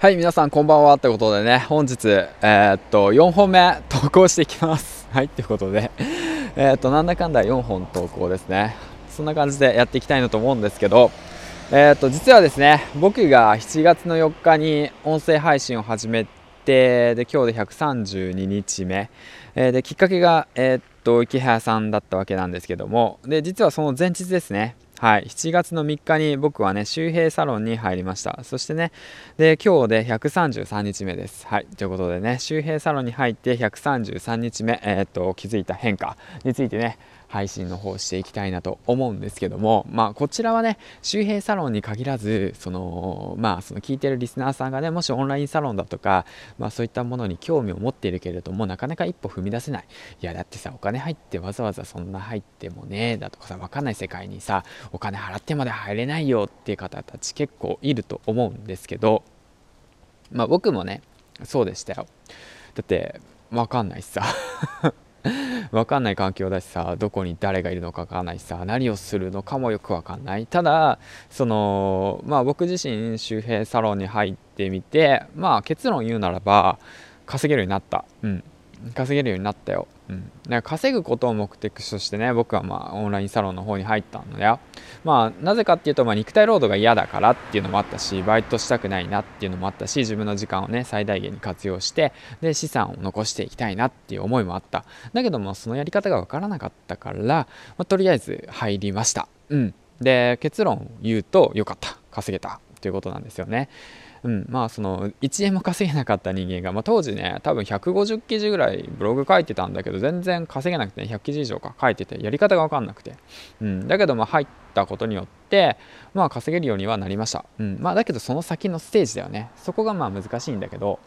はい、皆さんこんばんはってことでね、本日、えー、っと、4本目投稿していきます。はい、ってことで、えー、っと、なんだかんだ4本投稿ですね。そんな感じでやっていきたいなと思うんですけど、えー、っと、実はですね、僕が7月の4日に音声配信を始めて、で、今日で132日目、えで、きっかけが、えっと、池原さんだったわけなんですけども、で、実はその前日ですね、はい、7月の3日に僕はね、周平サロンに入りました。そしてね、で、今日で133日目です。はい、ということでね、周平サロンに入って133日目、えー、っと、気づいた変化についてね、配信の方していきたいなと思うんですけども、まあ、こちらはね周平サロンに限らずそのまあその聞いてるリスナーさんがねもしオンラインサロンだとか、まあ、そういったものに興味を持っているけれどもなかなか一歩踏み出せない。いやだってさお金入ってわざわざそんな入ってもねだとかさ分かんない世界にさお金払ってまで入れないよっていう方たち結構いると思うんですけどまあ僕もねそうでしたよ。だって分かんないしさ。分かんない環境だしさどこに誰がいるのか分かんないしさ何をするのかもよく分かんない。ただそのまあ僕自身周平サロンに入ってみてまあ結論言うならば稼げるようになった。うん。稼げるようになったよ。うん、だか稼ぐことを目的としてね僕はまあオンラインサロンの方に入ったのよ。まあなぜかっていうと、まあ、肉体労働が嫌だからっていうのもあったしバイトしたくないなっていうのもあったし自分の時間をね最大限に活用してで資産を残していきたいなっていう思いもあった。だけどもそのやり方が分からなかったから、まあ、とりあえず入りました。うん。で結論を言うと良かった。稼げたということなんですよね。うん、まあその1円も稼げなかった人間が、まあ、当時ね多分150記事ぐらいブログ書いてたんだけど全然稼げなくて、ね、100記事以上か書いててやり方が分かんなくて、うん、だけどまあ入ったことによってまあ稼げるようにはなりました、うんまあ、だけどその先のステージだよねそこがまあ難しいんだけど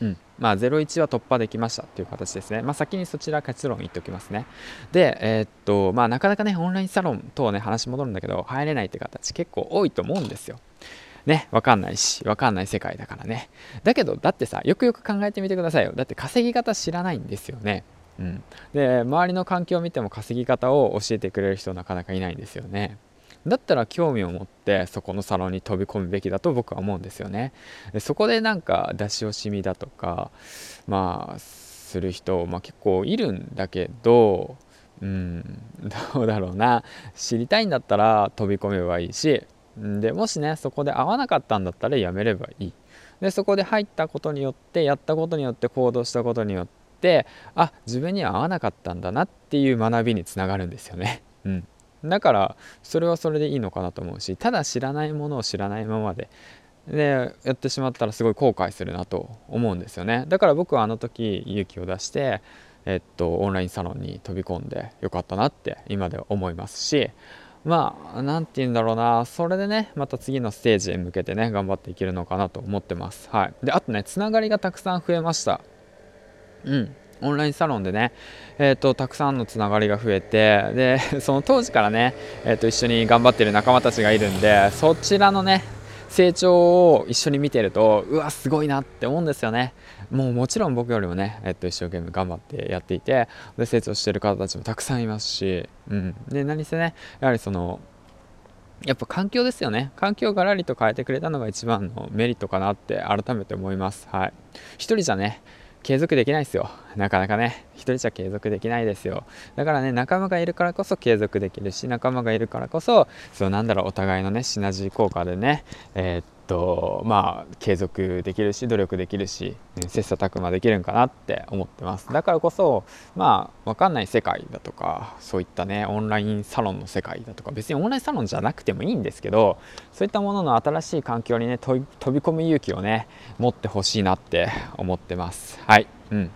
うんまあ、01は突破できましたっていう形ですね。まあ、先にそちら結論言っておきますね。で、えー、っと、まあ、なかなかね、オンラインサロン等ね、話戻るんだけど、入れないって形結構多いと思うんですよ。ね、わかんないし、わかんない世界だからね。だけど、だってさ、よくよく考えてみてくださいよ。だって稼ぎ方知らないんですよね。うん。で、周りの環境を見ても稼ぎ方を教えてくれる人なかなかいないんですよね。だったら興味を持ってそこのサロンに飛び込むべきだと僕は思うんですよね。でそこでなんか出し惜しみだとか、まあ、する人、まあ、結構いるんだけど、うん、どうだろうな。知りたいんだったら飛び込めばいいし、でもしねそこで合わなかったんだったらやめればいい。でそこで入ったことによってやったことによって行動したことによってあ自分には合わなかったんだなっていう学びにつながるんですよね、うん、だからそれはそれでいいのかなと思うしただ知らないものを知らないままででやってしまったらすごい後悔するなと思うんですよね。だから僕はあの時勇気を出してえっとオンラインサロンに飛び込んでよかったなって今では思いますしまあ、なんて言うんだろうな、それでね、また次のステージへ向けてね、頑張っていけるのかなと思ってます。はい。で、あとね、つながりがたくさん増えました。うん。オンラインサロンでね、えーと、たくさんのつながりが増えてでその当時からね、えーと、一緒に頑張ってる仲間たちがいるんでそちらのね成長を一緒に見てるとうわすごいなって思うんですよね。もうもちろん僕よりもね、えっと、一生懸命頑張ってやっていてで成長してる方たちもたくさんいますし、うん、で何せねやはりそのやっぱ環境ですよね。環境をガラリと変えてくれたのが一番のメリットかなって改めて思います。はい。一人じゃね継続できないですよ。なかなかね、一人じゃ継続できないですよ。だからね、仲間がいるからこそ継続できるし、仲間がいるからこそ、そうなんだろう、お互いのね、シナジー効果でね、えー、っとまあ継続できるし努力できるし切磋琢磨できるんかなって思ってます。だからこそまあ分かんない世界だとかそういったねオンラインサロンの世界だとか別にオンラインサロンじゃなくてもいいんですけどそういったものの新しい環境にね飛び込む勇気をね持ってほしいなって思ってます。はい。うん。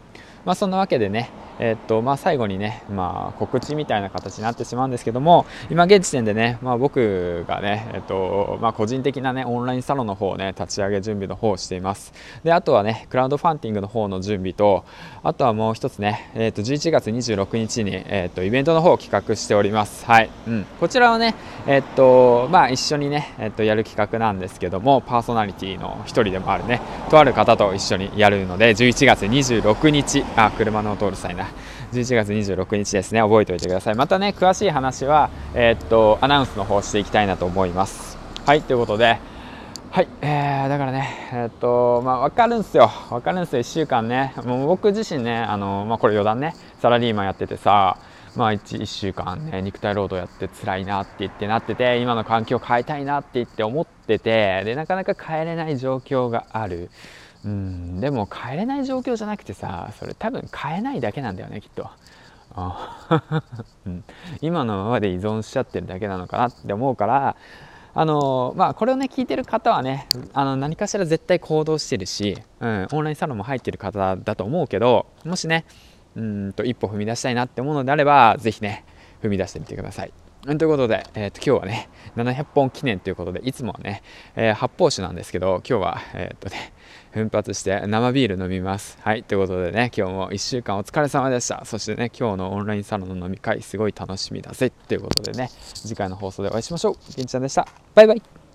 まあそんなわけでねえ、っとまあ、最後にね、まあ、告知みたいな形になってしまうんですけども今現時点でね、まあ、僕がね、え、っとまあ、個人的なねオンラインサロンの方をね立ち上げ準備の方をしています。であとはねクラウドファンディングの方の準備とあとはもう一つね、え、っと11月26日に、えっとイベントの方を企画しております。はい、うん、こちらはねえっとまあ一緒にね、えっとやる企画なんですけどもパーソナリティの一人でもあるねとある方と一緒にやるので11月26日あ車の通る際な11月26日ですね。覚えておいてください。またね詳しい話は、えー、っとアナウンスの方していきたいなと思います。はいということではい、えー、だからね、えー、っと、まあ、分かるんですよ、分かるんですよ、1週間ね、もう僕自身ね、あのまあ、これ余談ね、サラリーマンやっててさ、まあ1、1, 週間ね、肉体労働やって辛いなって言ってなってて、今の環境変えたいなって言って思ってて、で、なかなか変えれない状況がある。うん、でも変えれない状況じゃなくてさ、それ多分変えないだけなんだよね、きっと。今のままで依存しちゃってるだけなのかなって思うからあのまあ、これをね聞いてる方はねあの何かしら絶対行動してるし、うん、オンラインサロンも入ってる方だと思うけどもしねうんと一歩踏み出したいなって思うのであれば是非ね踏み出してみてください。ということで、えー、と今日はね700本記念ということでいつもはね、えー、発泡酒なんですけど今日はえー、っとね奮発して生ビール飲みます。はい、ということでね、今日も1週間お疲れ様でした。そしてね、今日のオンラインサロンの飲み会、すごい楽しみだぜ。ということでね、次回の放送でお会いしましょう。けんちゃんでした。バイバイ。